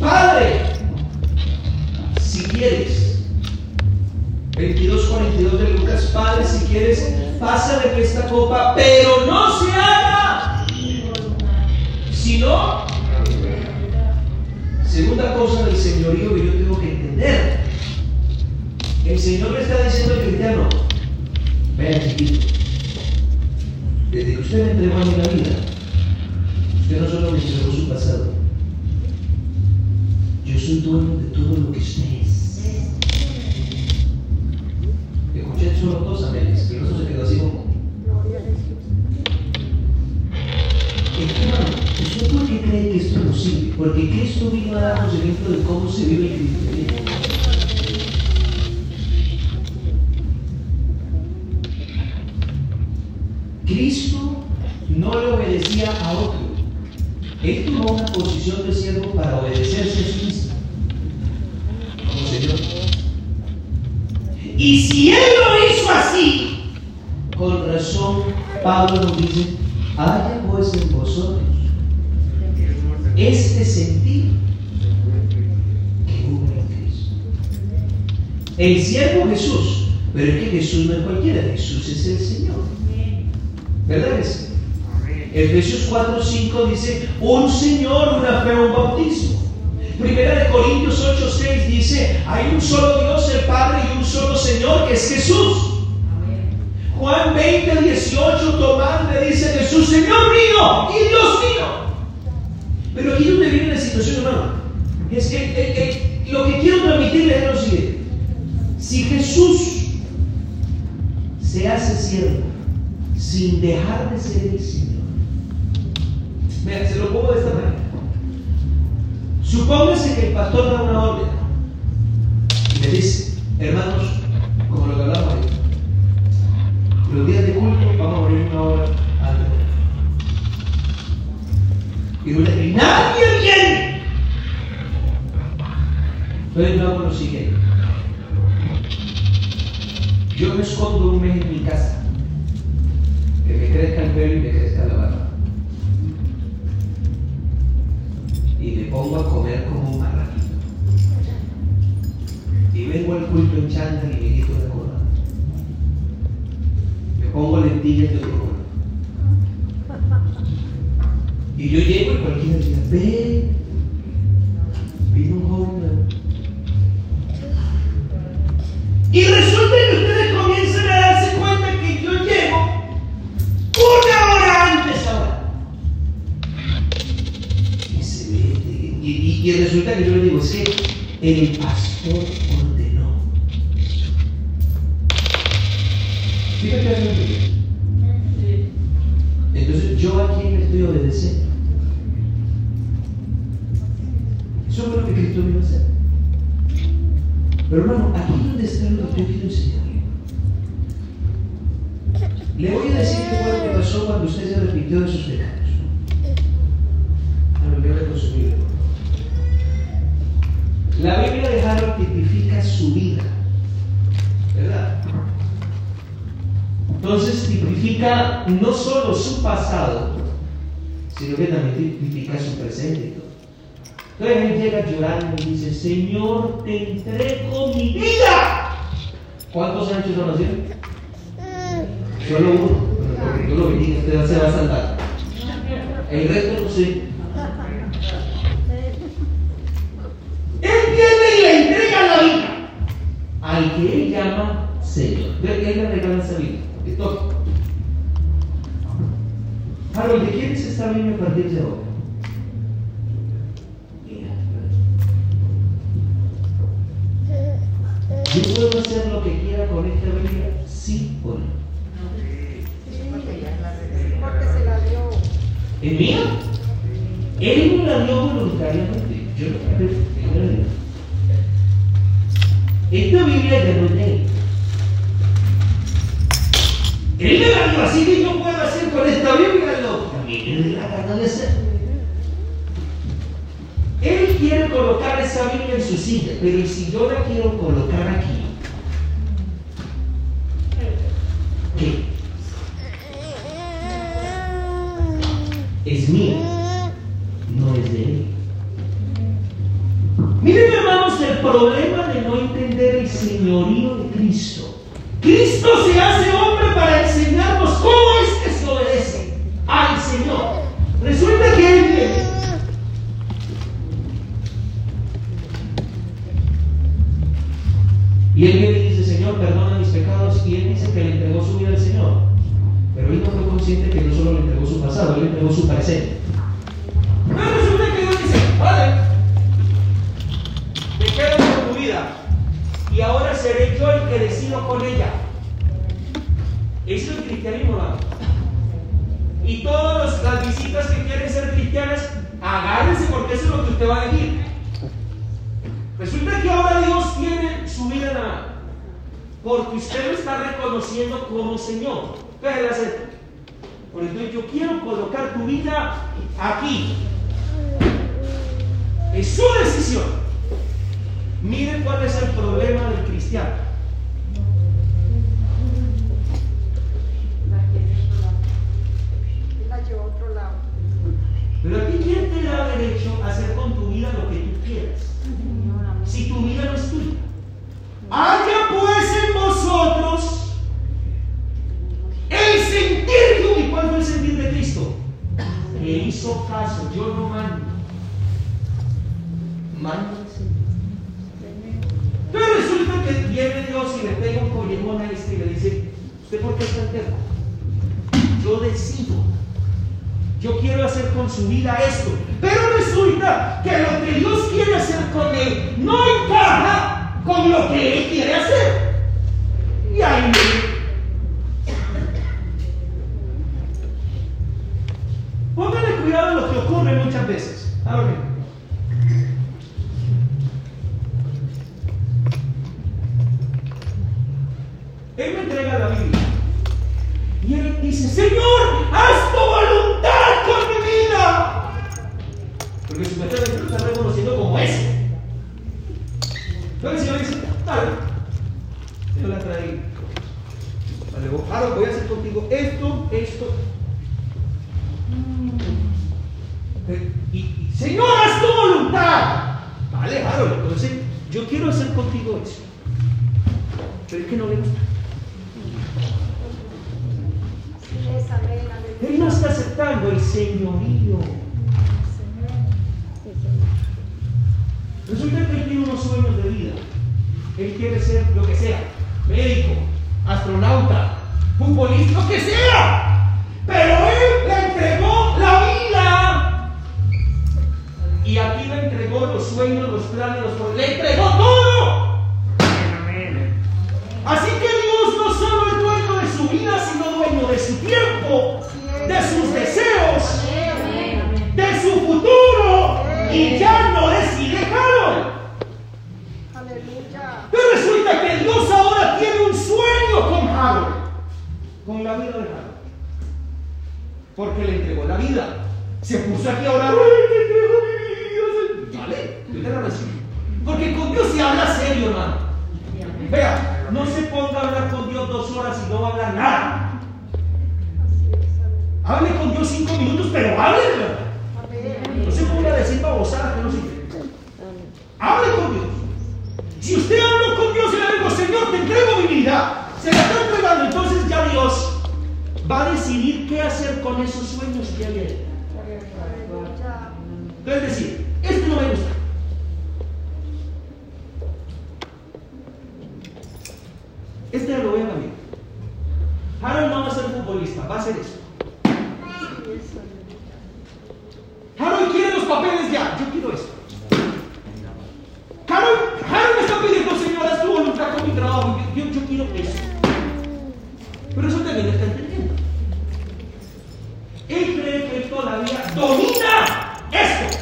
Padre, si quieres, 22, 42 de Lucas, Padre, si quieres, pasa de esta copa, pero no se haga, sino, Segunda cosa del señorío que yo tengo que entender. El Señor le está diciendo al cristiano, vean chiquito, desde que usted me entregó a mí la vida, usted no solo me entregó su pasado, yo soy dueño de todo lo que usted es. Escuché solo dos amenes, pero eso se quedó así como. Hermano, ¿usted por qué cree porque Cristo vino a darnos ejemplo de cómo se vive el cristianismo. Cristo no le obedecía a otro. Él tomó una posición de siervo para obedecerse a sí mismo. Como Señor. Y si Él lo hizo así, con razón, Pablo nos dice, haya pues en vosotros este sentir que hubo en Cristo. El siervo Jesús, pero es que Jesús no es cualquiera, Jesús es el Señor. ¿Verdad sí? Efesios 4, 5 dice, un Señor, una fe, un bautismo. Primera de Corintios 8, 6 dice, hay un solo Dios, el Padre, y un solo Señor, que es Jesús. Juan 20, 18, Tomás le dice Jesús, Señor mío y Dios mío. Pero aquí donde viene la situación, hermano, es que eh, eh, lo que quiero transmitirles es lo siguiente. Si Jesús se hace siervo sin dejar de ser el Señor, se lo pongo de esta manera. Supóngase que el pastor da una orden y me dice, hermanos, como lo que hablamos ahí, los días de culto vamos a morir una hora Y no le- y nadie viene. Entonces hago lo siguiente. Yo me escondo un mes en mi casa. Que me crezca el pelo y me crezca la barba. y me pongo a comer como un marranito. Y vengo al culto en chándal y me quito la corbata. Me pongo lentillas de otro color. Y yo llego y cualquiera dice, ven, vino un joven. Y resulta que ustedes comienzan a darse cuenta que yo llego una hora antes ahora. Y se mete. Y, y- y resulta que yo le digo, es que el pastor ordenó. Fíjate. Entonces, ¿yo a quién le estoy obedeciendo? Tipifica su presente y todo. Entonces él llega llorando y dice, Señor, te entrego mi vida. ¿Cuántos años son así? Solo uno. Porque tú lo bendiga, usted se va a salvar. El resto no sé. Él viene y le entrega la vida al que él llama Señor. Ve él le regala esa vida. Que toque. Harold, ¿de quién es esta a partir de ahora? Consciente que no solo le entregó su pasado, le entregó su presente. Pero resulta que Dios dice, vale, me quedo con tu vida y ahora seré yo el que decido con ella. Eso es el cristianismo, hermano. Y todas las visitas que quieren ser cristianas, agárrense porque eso usted va a elegir. Resulta que ahora Dios tiene su vida en la mano. Porque usted lo está reconociendo como Señor. Pero hacer. Por entonces yo quiero colocar tu vida aquí. Es su decisión. Miren cuál es el problema del cristiano. Pero a ti, ¿quién te da derecho a hacer con tu vida lo que tú quieras? Si tu vida no es tuya. Haya pues caso. Yo no mando. Manda el Señor. Pero resulta que viene Dios y le pega un collejón a este y le dice: ¿Usted por qué está enterro? Yo decido. Yo quiero hacer con su vida esto. Pero resulta que lo que Dios quiere hacer con él no encaja con lo que él quiere hacer. Y ahí ocurre muchas veces. Ahora Resulta que él tiene unos sueños de vida. Él quiere ser lo que sea, médico, astronauta, futbolista, lo que sea. Pero él le entregó la vida. Y aquí le entregó los sueños, los planes, los pro- le entregó todo. Así que Dios no solo es dueño de su vida, sino dueño de su tiempo, de sus deseos, de su futuro. Y ya no decide Harold. Aleluya. Pero resulta que Dios ahora tiene un sueño con Harold, con la vida de. Porque le entregó la vida. Se puso aquí a orar. ¡Ay, te entrego mi vida! Vale, yo te la recibo. Porque con Dios se habla serio, hermano. Vea, no se ponga a hablar con Dios dos horas y no va a hablar nada. Hable con Dios cinco minutos, pero hable. No se ponga a decir babosadas que no sirven. Hable con Dios. Si usted habla con Dios y le digo, Señor, te entrego mi vida, se la está entregando, entonces ya Dios va a decidir qué hacer con esos sueños que hay. Aleluya. Entonces decir, este no me gusta. Este lo voy a cambiar. Harold no va a ser futbolista, va a ser es, aleluya. Harold quiere los papeles ya, yo quiero esto. Harold, Harold me está pidiendo, Señor, haz tu voluntad con mi trabajo. Yo, yo, yo quiero eso. Pero eso también está entendiendo. Él cree que todavía domina esto.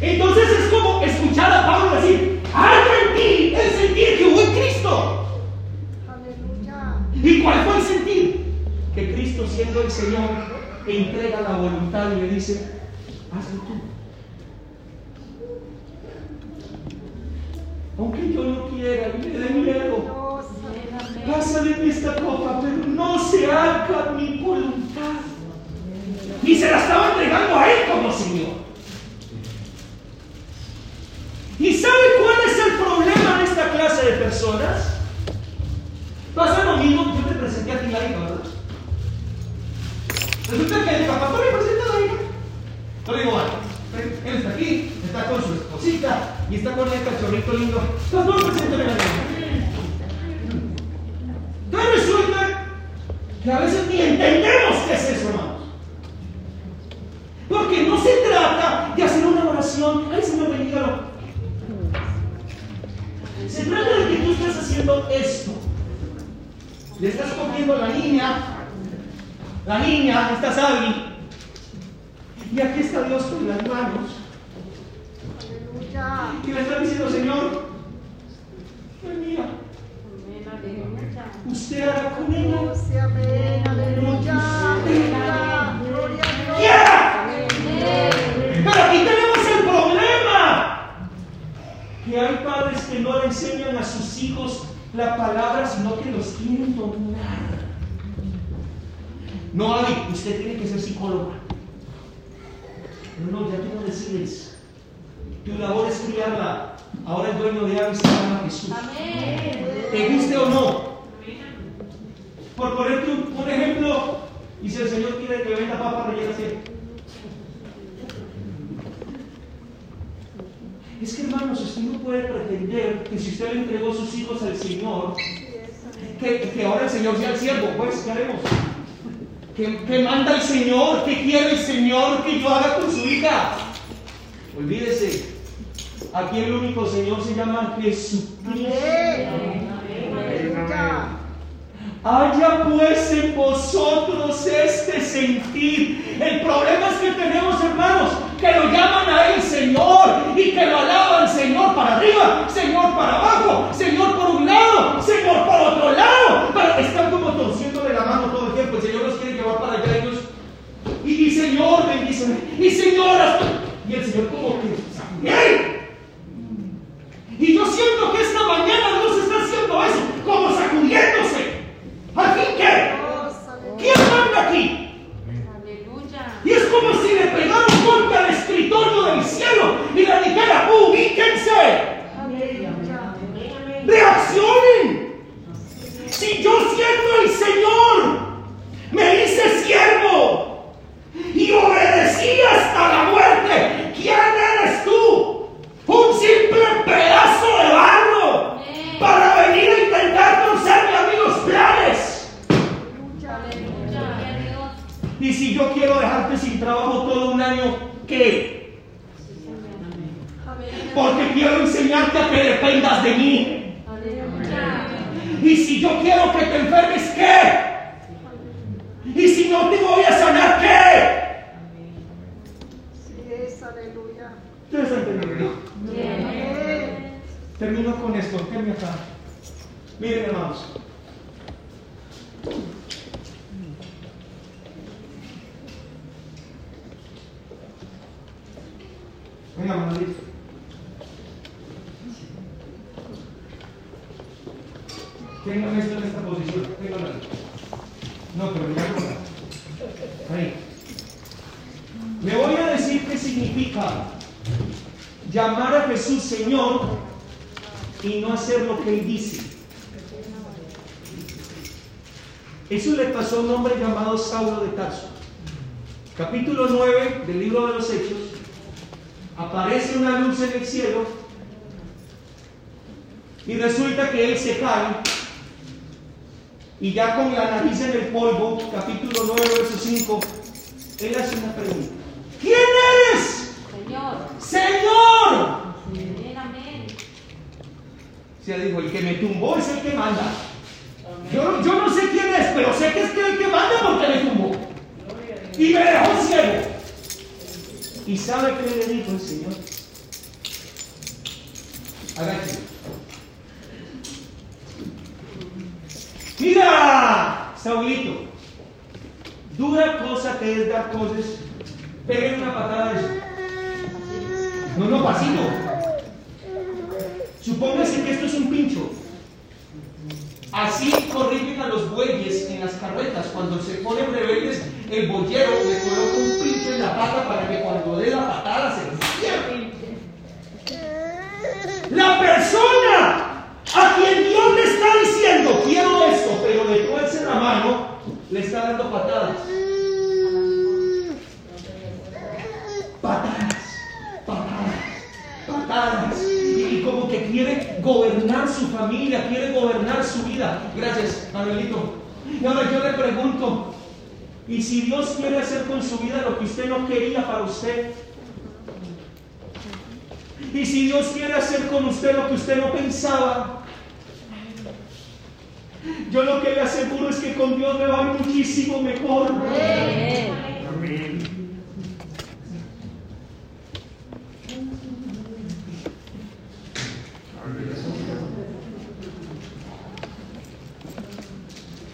Entonces es como escuchar a Pablo decir, haya en ti el sentir que hubo en Cristo. Aleluya. ¿Y cuál fue el sentir? Que Cristo siendo el Señor entrega la voluntad y le dice, hazlo tú. Aunque yo no quiera y me dé miedo, de mí esta copa, pero no se haga mi voluntad. Y se la estaba entregando a Él como Señor. ¿Y sabe cuál es el problema de esta clase de personas? Pasa lo mismo, yo te presenté a ti la hija, ¿verdad? Resulta que el papá me presenta le digo, vale, él está aquí, está con su esposita y está con el cachorrito lindo. No preséntame a la. Entonces resulta que a veces ni entendemos qué es eso, hermanos. Porque no se trata de hacer una oración, ay Señor, bendígalo. Se trata de que tú estás haciendo esto. Le estás cogiendo la niña, la niña, esta Sabi, Y aquí está Dios con las manos. Aleluya. Y le está diciendo, Señor, no es mía. Usted hará con ella. ¡Quiera! Pero aquí tenemos el problema. Que hay padres que no le enseñan a sus hijos la palabra, sino que los quieren dominar. No hay, usted tiene que ser psicóloga. No, no, ya tú no decides. Tu labor es criarla. Ahora el dueño de Aves se llama Jesús. Te guste o no. Por ponerte un, un ejemplo, y si el Señor quiere que venda papa rellena así. Es que hermanos, usted no puede pretender que si usted le entregó sus hijos al Señor, que, que ahora el Señor sea el siervo, pues, ¿qué haremos? ¿Qué, manda el Señor? ¿Qué quiere el Señor que yo haga con su hija? Olvídese, aquí el único Señor se llama Jesucristo. Haya pues en vosotros este sentir. El problema es que tenemos hermanos que lo llaman a él Señor y que lo alaban Señor para arriba, Señor para abajo, Señor por un lado, Señor por otro lado. Pero están como torciéndole la mano todo el tiempo. El Señor los quiere llevar para allá ellos. Y, y Señor, bendíceme. Y Señora. Y el Señor como que también. Y yo siento que esta mañana Dios está haciendo eso, como sacudiéndose. ¿Al fin qué? ¿Quién manda aquí? Aleluya. Y es como si le pegaran un golpe al escritorio del cielo y le dijera, ubíquense, Aleluya. reaccionen. Si yo siendo el Señor, me hice siervo y obedecí hasta la muerte, ¿quién eres tú? Un simple pedazo de barro para venir a intentar torcerme a mí los planes. Aleluya. Gloria a Dios. Y si yo quiero dejarte sin trabajo todo un año, ¿qué? Amén. Porque quiero enseñarte a que dependas de mí. Aleluya. Y si yo quiero que te enfermes, ¿qué? Y si no te voy a sanar, ¿qué? Sí es, aleluya. Ustedes han entendido. Amén. Termino con esto. Quédenme acá. Miren, hermanos. Venga, Manolito. Tengan esto en esta posición. Ténganlo ahí. No, pero ya no. Ahí. Le voy a decir qué significa llamar a Jesús Señor y no hacer lo que Él dice. Eso le pasó a un hombre llamado Saulo de Tarso. Capítulo 9 del libro de los Hechos. Aparece una luz en el cielo y resulta que él se cae y ya con la nariz en el polvo, capítulo 9, verso 5, él hace una pregunta. ¿Quién eres? Señor. Señor. Amén, amén. Se dijo, el que me tumbó es el que manda. Yo, yo no sé quién es, pero sé que es el que manda porque me tumbó. Y me dejó ciego. ¿Y sabe qué le dijo el Señor? Agáchese. Mira, Saulito, dura cosa que es dar cosas. Peguen una patada de eso. No, no, pasito. Supóngase que esto es un pincho. Así corrigen a los bueyes en las carretas. Cuando se ponen rebeldes, el boyero le coloca un pincho en la pata para que cuando dé la patada se despierten. La persona a quien Dios le está diciendo, quiero esto, pero le tuerce la mano, le está dando patadas. Patadas, patadas, patadas. Y como que quiere gobernar su familia, quiere gobernar su vida. Gracias, Manuelito. Y ahora yo le pregunto, ¿y si Dios quiere hacer con su vida lo que usted no quería para usted? Y si Dios quiere hacer con usted lo que usted no pensaba, yo lo que le aseguro es que con Dios me va muchísimo mejor. Amén.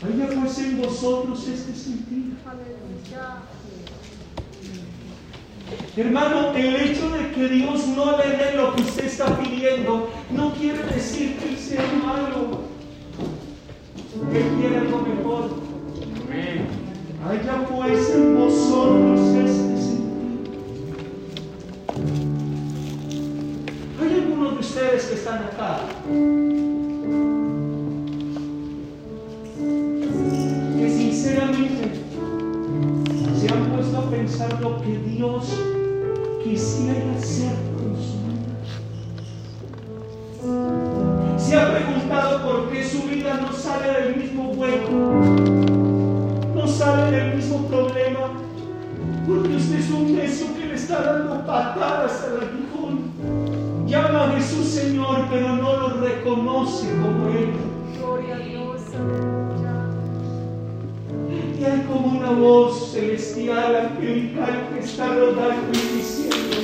Haya pues en vosotros este sentido. Hermano, el hecho de que Dios no le dé lo que usted está pidiendo no quiere decir que sea malo. Él quiere algo mejor. Amén. Haya pues en vosotros este sentir. Hay algunos de ustedes que están acá que sinceramente se han puesto a pensar lo que Dios quisiera hacer Se ha preguntado por qué su vida no sale del mismo hueco, no sale del mismo problema, porque usted es un necio que le está dando patadas al aguijón. Llama a Jesús Señor, pero no lo reconoce como Él. Gloria a Dios. Y hay como una voz celestial, angelical, que está rodando y diciendo,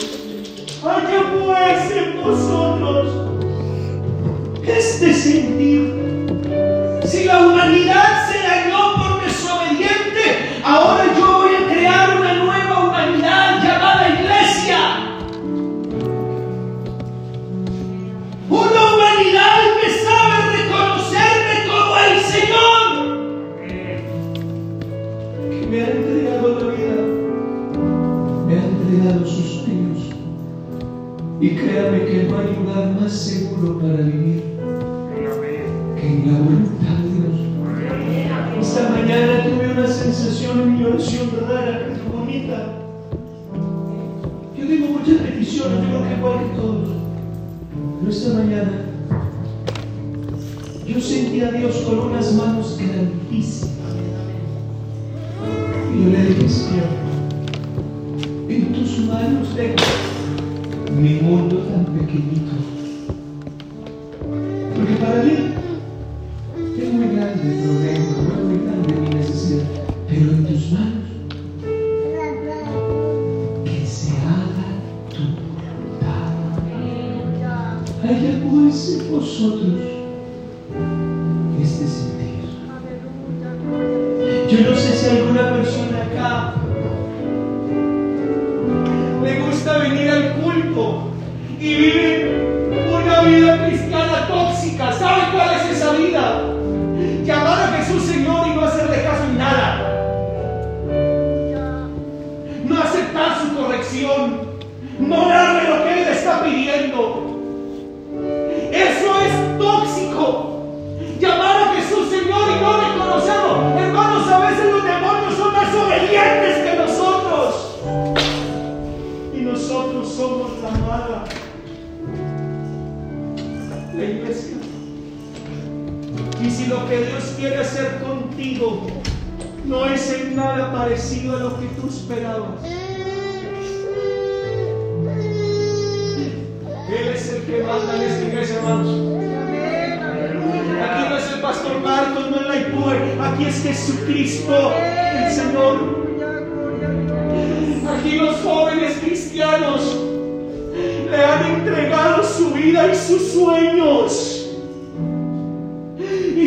haya pues en vosotros este sentir. Si la humanidad peace.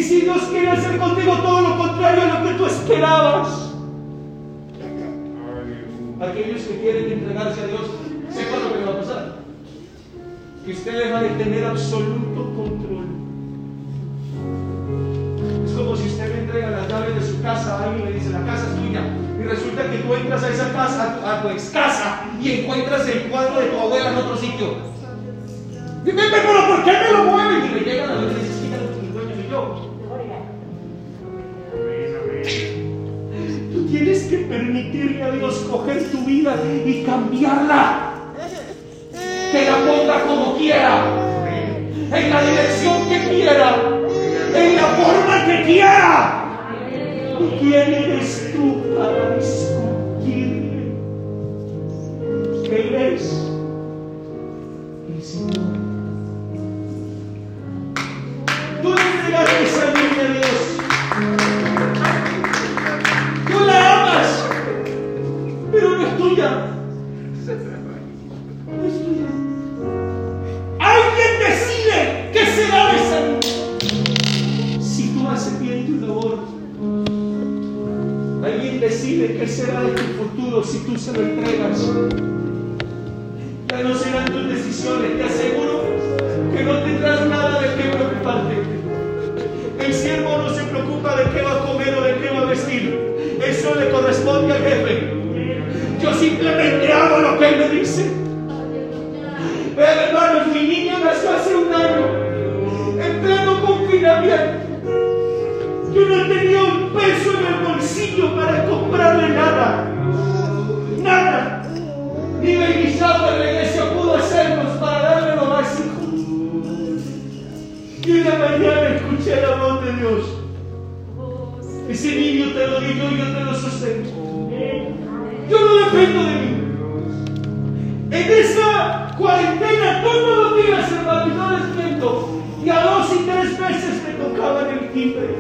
Si Dios quiere hacer contigo todo lo contrario a lo que tú esperabas, aquellos que quieren entregarse a Dios, sepan lo que va a pasar. Que ustedes van a tener absoluto control. Es como si usted le entrega las llaves de su casa a alguien y le dice, la casa es tuya. Y resulta que tú entras a esa casa, a tu, ex casa, y encuentras el cuadro de tu abuela en otro sitio. Dime, pero ¿por qué me lo mueven? Y le llegan a los permitirle a Dios coger tu vida y cambiarla. Que la ponga como quiera, en la dirección que quiera, en la forma que quiera. ¿Y quién eres tú para tú se lo entregas. Ya no serán tus decisiones, te aseguro que no tendrás nada de qué preocuparte. El siervo no se preocupa de qué va a comer o de qué va a vestir. Eso le corresponde al jefe. Yo simplemente hago lo que él me dice. Vean, hermanos, mi niño nació hace un año, en pleno confinamiento. Yo no tenía un peso en el bolsillo para comprarle. Nada. La iglesia pudo hacernos para darle lo básico. Y una mañana escuché la voz de Dios. Ese niño te lo di yo yo te lo sostengo. Yo no dependo de mí. En esa cuarentena, todos los días, hermano, y no desmiento, y a dos y tres veces me tocaban el timbre.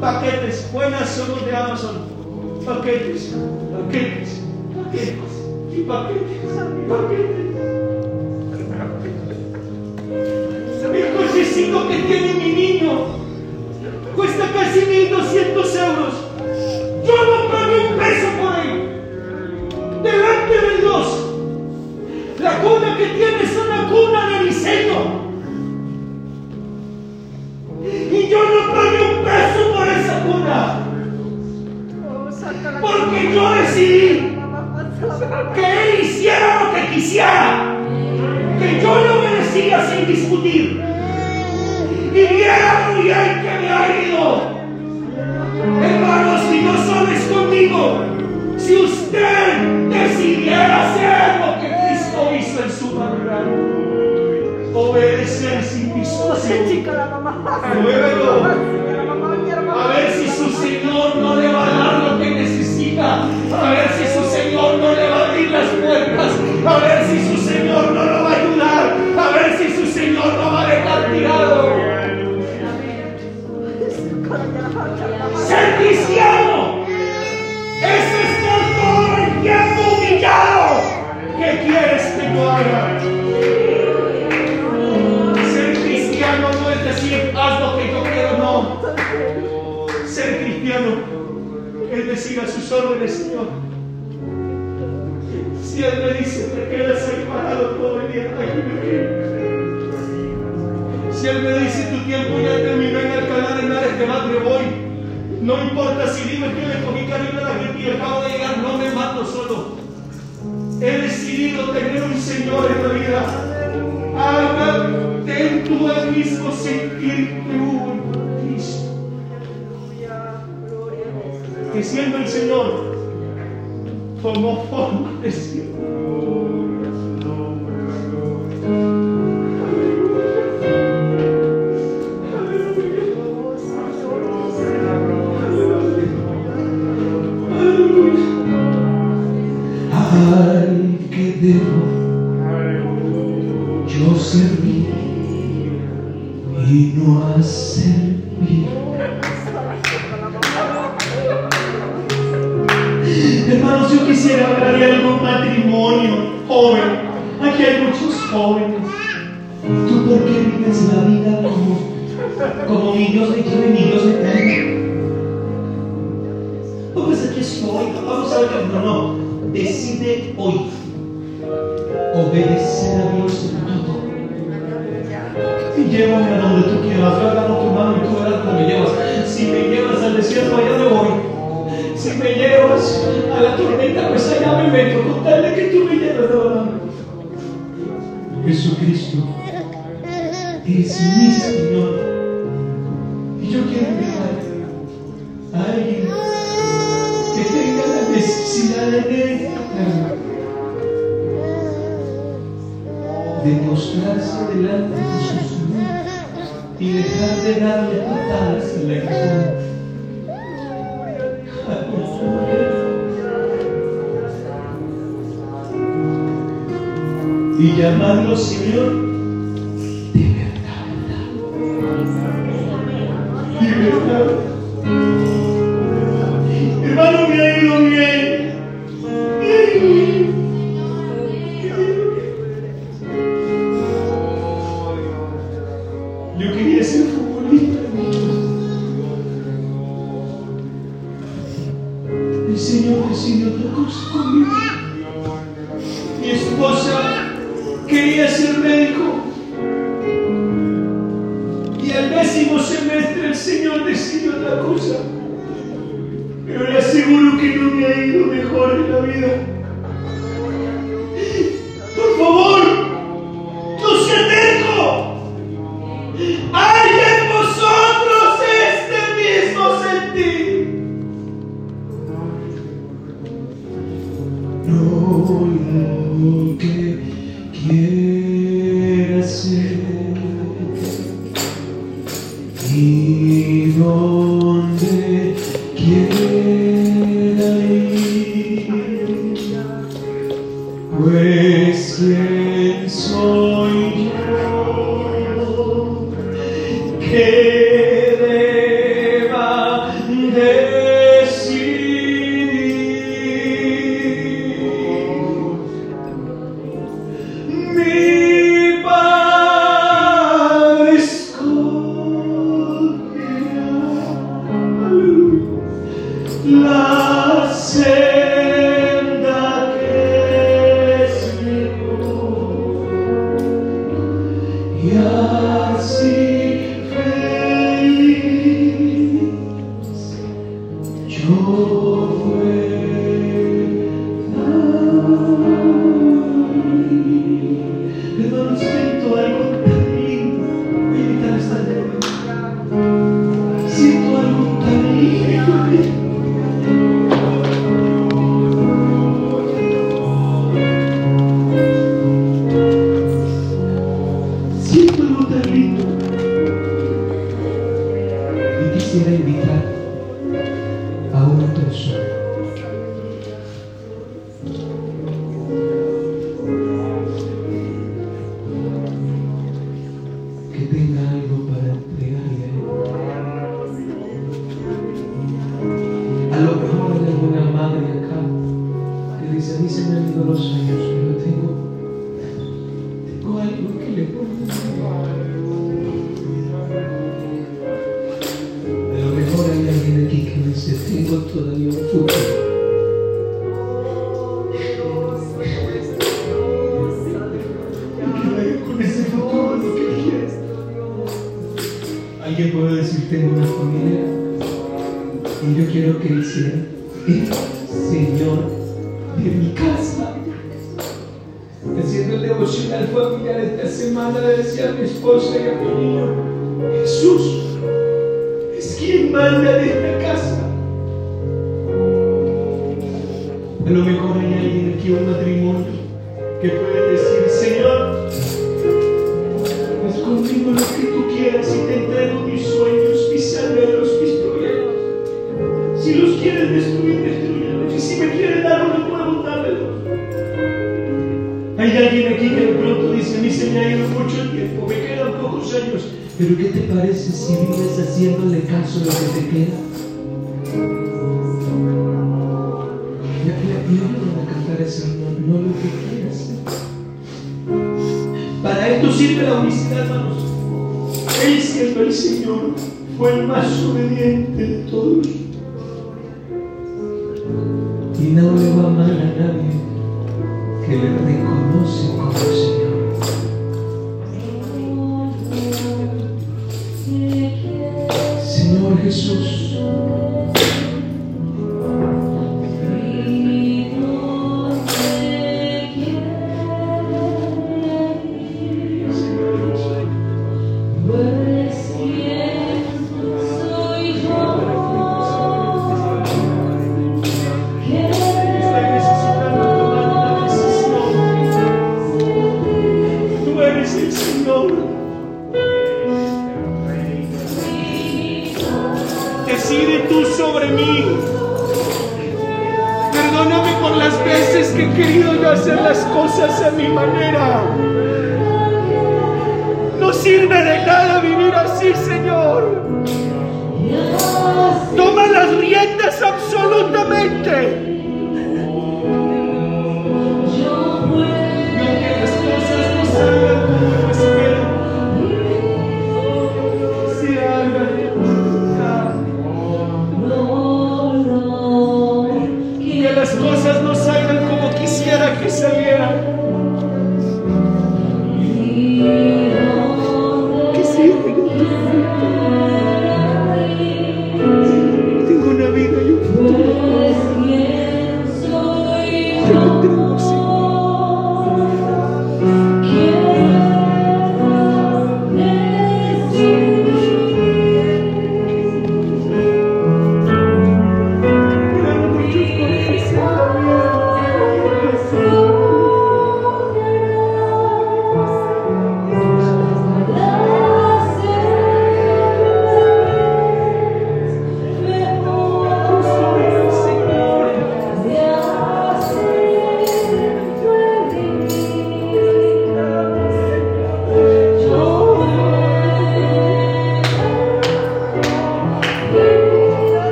Paquetes, buenas somos de Amazon. Paquetes, paquetes, paquetes, y paquetes, y paquetes. El cochecito que tiene mi niño cuesta casi 1200 euros. Yo no pagué un peso por él. Delante de Dios. La cuna que tiene es una cuna de diseño. Y yo no pagué un peso por esa cuna. Porque yo decidí que él hiciera lo que quisiera. Que yo le obedecía sin discutir. Y viera muy bien que me ha ido. Hermanos, si no sabes conmigo, si usted decidiera hacer lo que Cristo hizo en su humanidad, obedecer sin discusión, Muévelo. Ser cristiano no es decir haz lo que yo quiero, no. Ser cristiano es decir a sus órdenes, Señor. Si Él me dice te quedas ahí parado todo el día, quedo. Si Él me dice tu tiempo ya terminó en Alcalá de Henares, te vas, voy. No importa si digo que le cogí cariño a la gente y acabo de llegar, no me mato solo. He decidido tener un Señor en la vida. Ten tú el mismo sentir que hubo en Cristo. Que siendo el Señor, tomó forma de siervo. Hermanos, yo quisiera hablar de algún matrimonio joven. Aquí hay muchos jóvenes. ¿Tú por qué vives la vida como, como niños de quién niños de qué? Oh, pues aquí estoy. Vamos a ver. No, no. Decide hoy. Obedecer a Dios en todo. Y llévame a donde tú quieras. Y tú me llevas. Si me llevas al desierto, allá me voy. Si me llevas a la tormenta, pues allá me meto. Con tal de que tú me lleves de mano. Jesucristo, eres mi Señor. Y yo quiero invitar a alguien que tenga la necesidad de, de mostrarse delante y llamarlo Señor. Christen soi que. Pero ¿qué te parece si vives haciéndole caso a lo que te queda? Ya, ya, ya no van a cantar eso, no, no lo que quieras. Para esto sirve la honestidad, hermanos. Él siendo el Señor fue el más obediente